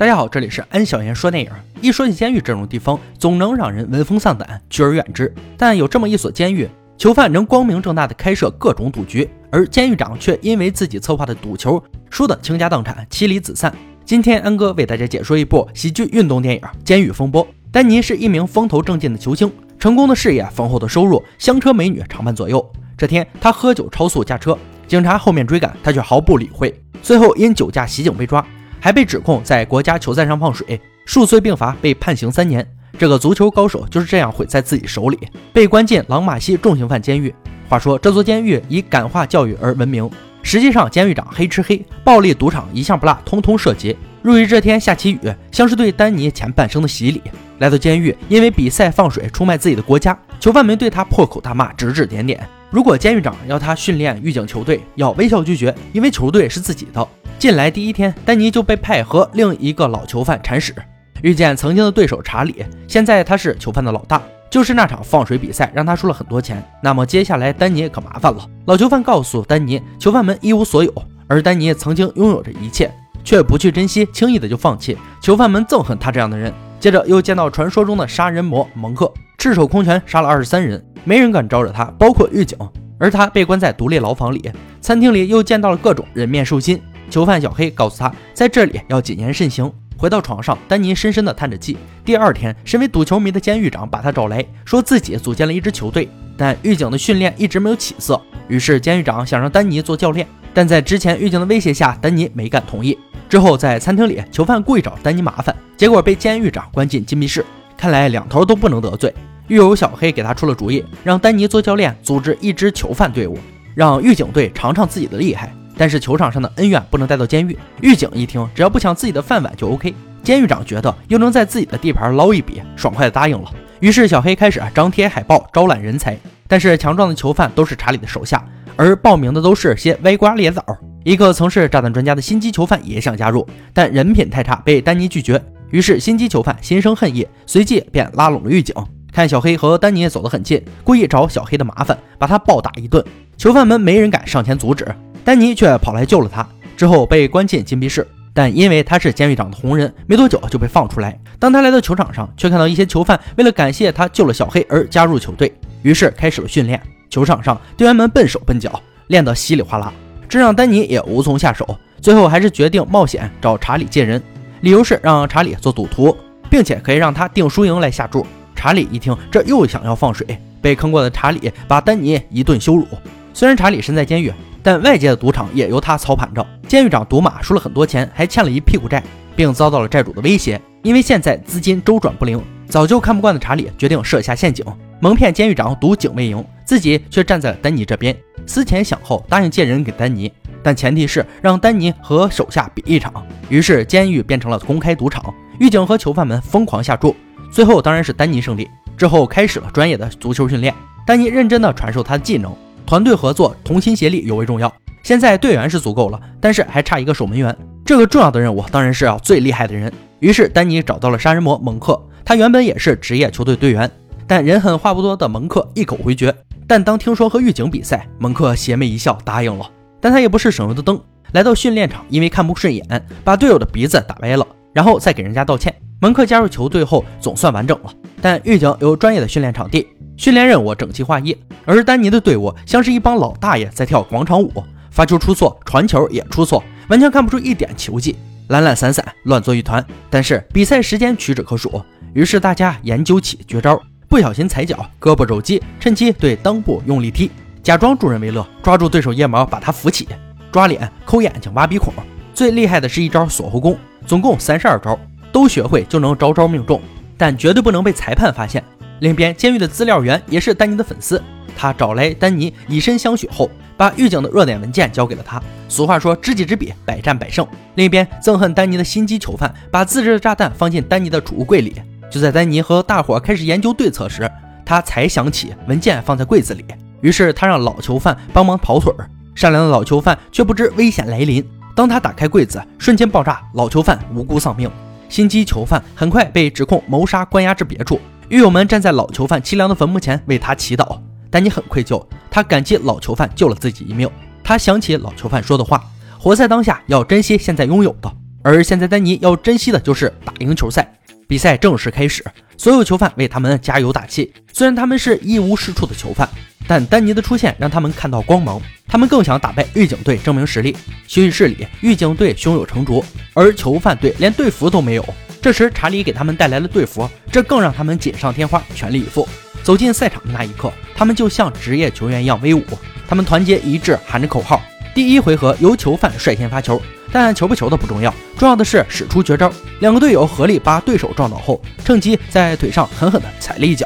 大家好，这里是安小言说电影。一说起监狱这种地方，总能让人闻风丧胆，拒而远之。但有这么一所监狱，囚犯能光明正大的开设各种赌局，而监狱长却因为自己策划的赌球输得倾家荡产、妻离子散。今天安哥为大家解说一部喜剧运动电影《监狱风波》。丹尼是一名风头正劲的球星，成功的事业、丰厚的收入、香车美女常伴左右。这天，他喝酒超速驾车，警察后面追赶，他却毫不理会。最后因酒驾袭警被抓。还被指控在国家球赛上放水，数罪并罚，被判刑三年。这个足球高手就是这样毁在自己手里，被关进朗马西重刑犯监狱。话说这座监狱以感化教育而闻名，实际上监狱长黑吃黑，暴力赌场一项不落，通通涉及。入狱这天下起雨，像是对丹尼前半生的洗礼。来到监狱，因为比赛放水出卖自己的国家，囚犯们对他破口大骂，指指点点。如果监狱长要他训练狱警球队，要微笑拒绝，因为球队是自己的。进来第一天，丹尼就被派和另一个老囚犯铲屎，遇见曾经的对手查理，现在他是囚犯的老大。就是那场放水比赛让他输了很多钱，那么接下来丹尼可麻烦了。老囚犯告诉丹尼，囚犯们一无所有，而丹尼曾经拥有着一切，却不去珍惜，轻易的就放弃。囚犯们憎恨他这样的人。接着又见到传说中的杀人魔蒙克，赤手空拳杀了二十三人，没人敢招惹他，包括狱警。而他被关在独立牢房里。餐厅里又见到了各种人面兽心。囚犯小黑告诉他，在这里要谨言慎行。回到床上，丹尼深深地叹着气。第二天，身为赌球迷的监狱长把他找来说，自己组建了一支球队，但狱警的训练一直没有起色。于是监狱长想让丹尼做教练，但在之前狱警的威胁下，丹尼没敢同意。之后在餐厅里，囚犯故意找丹尼麻烦，结果被监狱长关进禁闭室。看来两头都不能得罪。狱友小黑给他出了主意，让丹尼做教练，组织一支囚犯队伍，让狱警队尝尝自己的厉害。但是球场上的恩怨不能带到监狱。狱警一听，只要不抢自己的饭碗就 OK。监狱长觉得又能在自己的地盘捞一笔，爽快的答应了。于是小黑开始张贴海报招揽人才。但是强壮的囚犯都是查理的手下，而报名的都是些歪瓜裂枣。一个曾是炸弹专家的心机囚犯也想加入，但人品太差，被丹尼拒绝。于是心机囚犯心生恨意，随即便拉拢了狱警。看小黑和丹尼走得很近，故意找小黑的麻烦，把他暴打一顿。囚犯们没人敢上前阻止。丹尼却跑来救了他，之后被关进禁闭室。但因为他是监狱长的红人，没多久就被放出来。当他来到球场上，却看到一些囚犯为了感谢他救了小黑而加入球队，于是开始了训练。球场上队员们笨手笨脚，练得稀里哗啦，这让丹尼也无从下手。最后还是决定冒险找查理借人，理由是让查理做赌徒，并且可以让他定输赢来下注。查理一听，这又想要放水，被坑过的查理把丹尼一顿羞辱。虽然查理身在监狱。但外界的赌场也由他操盘着。监狱长赌马输了很多钱，还欠了一屁股债，并遭到了债主的威胁。因为现在资金周转不灵，早就看不惯的查理决定设下陷阱，蒙骗监狱长赌警卫赢，自己却站在了丹尼这边，思前想后答应借人给丹尼，但前提是让丹尼和手下比一场。于是监狱变成了公开赌场，狱警和囚犯们疯狂下注，最后当然是丹尼胜利。之后开始了专业的足球训练，丹尼认真的传授他的技能。团队合作、同心协力尤为重要。现在队员是足够了，但是还差一个守门员。这个重要的任务当然是要最厉害的人。于是丹尼找到了杀人魔蒙克，他原本也是职业球队队员，但人狠话不多的蒙克一口回绝。但当听说和狱警比赛，蒙克邪魅一笑答应了。但他也不是省油的灯，来到训练场，因为看不顺眼，把队友的鼻子打歪了，然后再给人家道歉。蒙克加入球队后总算完整了，但狱警有专业的训练场地。训练任务整齐划一，而丹尼的队伍像是一帮老大爷在跳广场舞，发球出错，传球也出错，完全看不出一点球技，懒懒散散，乱作一团。但是比赛时间屈指可数，于是大家研究起绝招，不小心踩脚，胳膊肘击，趁机对裆部用力踢，假装助人为乐，抓住对手腋毛把他扶起，抓脸、抠眼睛、挖鼻孔。最厉害的是一招锁喉功，总共三十二招，都学会就能招招命中，但绝对不能被裁判发现。另一边，监狱的资料员也是丹尼的粉丝，他找来丹尼以身相许后，把狱警的热点文件交给了他。俗话说，知己知彼，百战百胜。另一边，憎恨丹尼的心机囚犯把自制的炸弹放进丹尼的储物柜里。就在丹尼和大伙开始研究对策时，他才想起文件放在柜子里，于是他让老囚犯帮忙跑腿儿。善良的老囚犯却不知危险来临，当他打开柜子，瞬间爆炸，老囚犯无辜丧命。心机囚犯很快被指控谋杀，关押至别处。狱友们站在老囚犯凄凉的坟墓前为他祈祷。丹尼很愧疚，他感激老囚犯救了自己一命。他想起老囚犯说的话：“活在当下，要珍惜现在拥有的。”而现在丹尼要珍惜的就是打赢球赛。比赛正式开始，所有囚犯为他们加油打气。虽然他们是一无是处的囚犯，但丹尼的出现让他们看到光芒。他们更想打败狱警队，证明实力。休息室里，狱警队胸有成竹，而囚犯队连队服都没有。这时，查理给他们带来了队服，这更让他们锦上添花，全力以赴。走进赛场的那一刻，他们就像职业球员一样威武。他们团结一致，喊着口号。第一回合由囚犯率先发球。但球不球的不重要，重要的是使出绝招。两个队友合力把对手撞倒后，趁机在腿上狠狠地踩了一脚。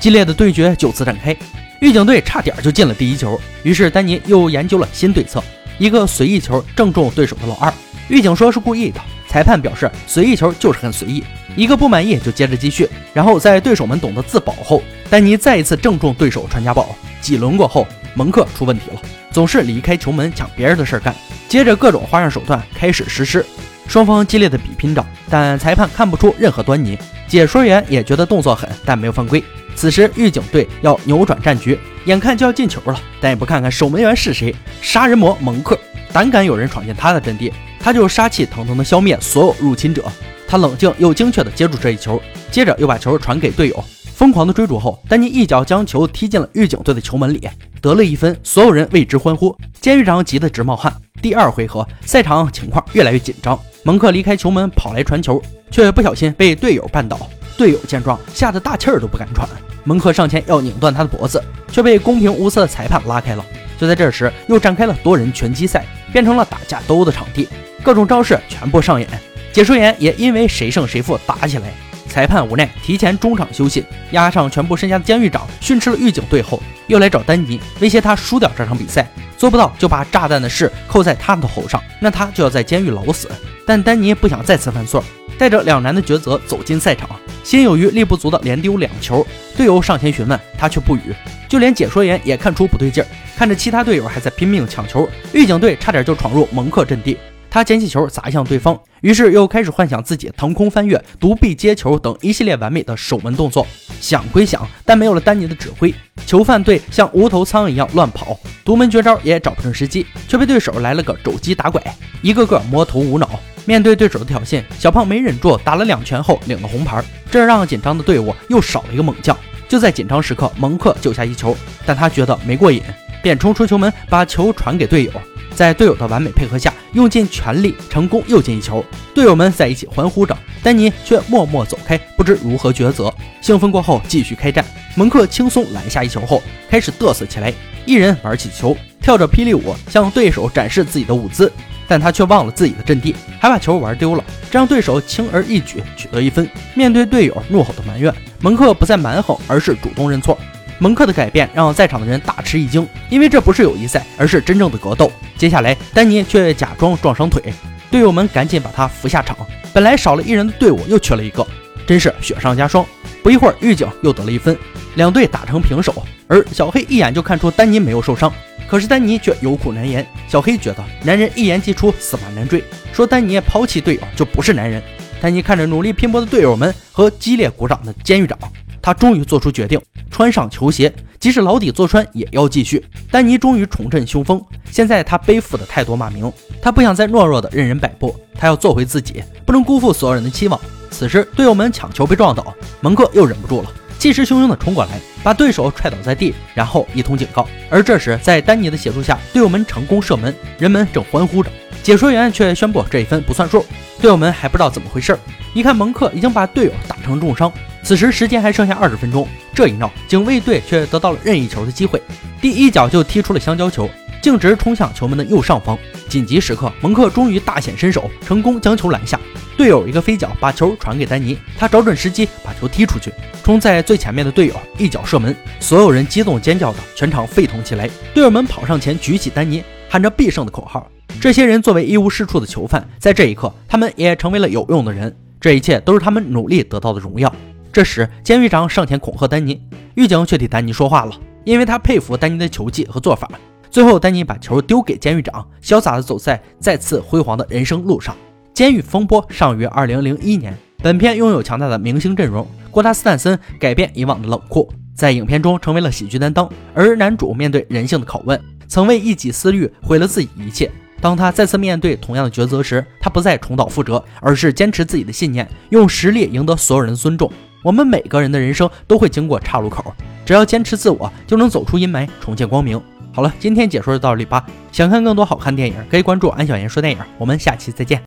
激烈的对决就此展开。狱警队差点就进了第一球，于是丹尼又研究了新对策，一个随意球正中对手的老二。狱警说是故意的，裁判表示随意球就是很随意。一个不满意就接着继续，然后在对手们懂得自保后，丹尼再一次正中对手传家宝。几轮过后，蒙克出问题了，总是离开球门抢别人的事干。接着各种花样手段开始实施，双方激烈的比拼着，但裁判看不出任何端倪。解说员也觉得动作狠，但没有犯规。此时狱警队要扭转战局，眼看就要进球了，但也不看看守门员是谁——杀人魔蒙克。胆敢有人闯进他的阵地，他就杀气腾腾地消灭所有入侵者。他冷静又精确地接住这一球，接着又把球传给队友。疯狂的追逐后，丹尼一脚将球踢进了狱警队的球门里，得了一分，所有人为之欢呼。监狱长急得直冒汗。第二回合，赛场情况越来越紧张。蒙克离开球门跑来传球，却不小心被队友绊倒。队友见状，吓得大气儿都不敢喘。蒙克上前要拧断他的脖子，却被公平无私的裁判拉开了。就在这时，又展开了多人拳击赛，变成了打架斗殴的场地，各种招式全部上演。解说员也因为谁胜谁负打起来。裁判无奈，提前中场休息，押上全部身家的监狱长训斥了狱警队后，又来找丹尼，威胁他输掉这场比赛，做不到就把炸弹的事扣在他的头上，那他就要在监狱老死。但丹尼不想再次犯错，带着两难的抉择走进赛场，心有余力不足的连丢两球。队友上前询问，他却不语。就连解说员也看出不对劲儿，看着其他队友还在拼命抢球，狱警队差点就闯入蒙克阵地。他捡起球砸向对方，于是又开始幻想自己腾空翻越、独臂接球等一系列完美的守门动作。想归想，但没有了丹尼的指挥，囚犯队像无头苍蝇一样乱跑，独门绝招也找不准时机，却被对手来了个肘击打拐，一个个摸头无脑。面对对手的挑衅，小胖没忍住，打了两拳后领了红牌，这让紧张的队伍又少了一个猛将。就在紧张时刻，蒙克救下一球，但他觉得没过瘾，便冲出球门，把球传给队友。在队友的完美配合下，用尽全力，成功又进一球。队友们在一起欢呼着，丹尼却默默走开，不知如何抉择。兴奋过后，继续开战。蒙克轻松拦下一球后，开始嘚瑟起来，一人玩起球，跳着霹雳舞向对手展示自己的舞姿。但他却忘了自己的阵地，还把球玩丢了，这让对手轻而易举取得一分。面对队友怒吼的埋怨，蒙克不再蛮横，而是主动认错。蒙克的改变让在场的人大吃一惊，因为这不是友谊赛，而是真正的格斗。接下来，丹尼却假装撞伤腿，队友们赶紧把他扶下场。本来少了一人的队伍又缺了一个，真是雪上加霜。不一会儿，狱警又得了一分，两队打成平手。而小黑一眼就看出丹尼没有受伤，可是丹尼却有苦难言。小黑觉得男人一言既出，驷马难追，说丹尼抛弃队友就不是男人。丹尼看着努力拼搏的队友们和激烈鼓掌的监狱长。他终于做出决定，穿上球鞋，即使牢底坐穿也要继续。丹尼终于重振雄风。现在他背负的太多骂名，他不想再懦弱的任人摆布，他要做回自己，不能辜负所有人的期望。此时队友们抢球被撞倒，蒙克又忍不住了，气势汹汹的冲过来，把对手踹倒在地，然后一通警告。而这时，在丹尼的协助下，队友们成功射门，人们正欢呼着。解说员却宣布这一分不算数。队友们还不知道怎么回事，一看蒙克已经把队友打成重伤。此时时间还剩下二十分钟，这一闹，警卫队却得到了任意球的机会，第一脚就踢出了香蕉球，径直冲向球门的右上方。紧急时刻，蒙克终于大显身手，成功将球拦下。队友一个飞脚把球传给丹尼，他找准时机把球踢出去，冲在最前面的队友一脚射门，所有人激动尖叫着，全场沸腾起来。队友们跑上前举起丹尼，喊着必胜的口号。这些人作为一无是处的囚犯，在这一刻，他们也成为了有用的人。这一切都是他们努力得到的荣耀。这时，监狱长上前恐吓丹尼，狱警却替丹尼说话了，因为他佩服丹尼的球技和做法。最后，丹尼把球丢给监狱长，潇洒地走在再次辉煌的人生路上。监狱风波上于二零零一年，本片拥有强大的明星阵容，郭达斯坦森改变以往的冷酷，在影片中成为了喜剧担当，而男主面对人性的拷问，曾为一己私欲毁了自己一切。当他再次面对同样的抉择时，他不再重蹈覆辙，而是坚持自己的信念，用实力赢得所有人的尊重。我们每个人的人生都会经过岔路口，只要坚持自我，就能走出阴霾，重见光明。好了，今天解说就到这里吧。想看更多好看电影，可以关注安小言说电影。我们下期再见。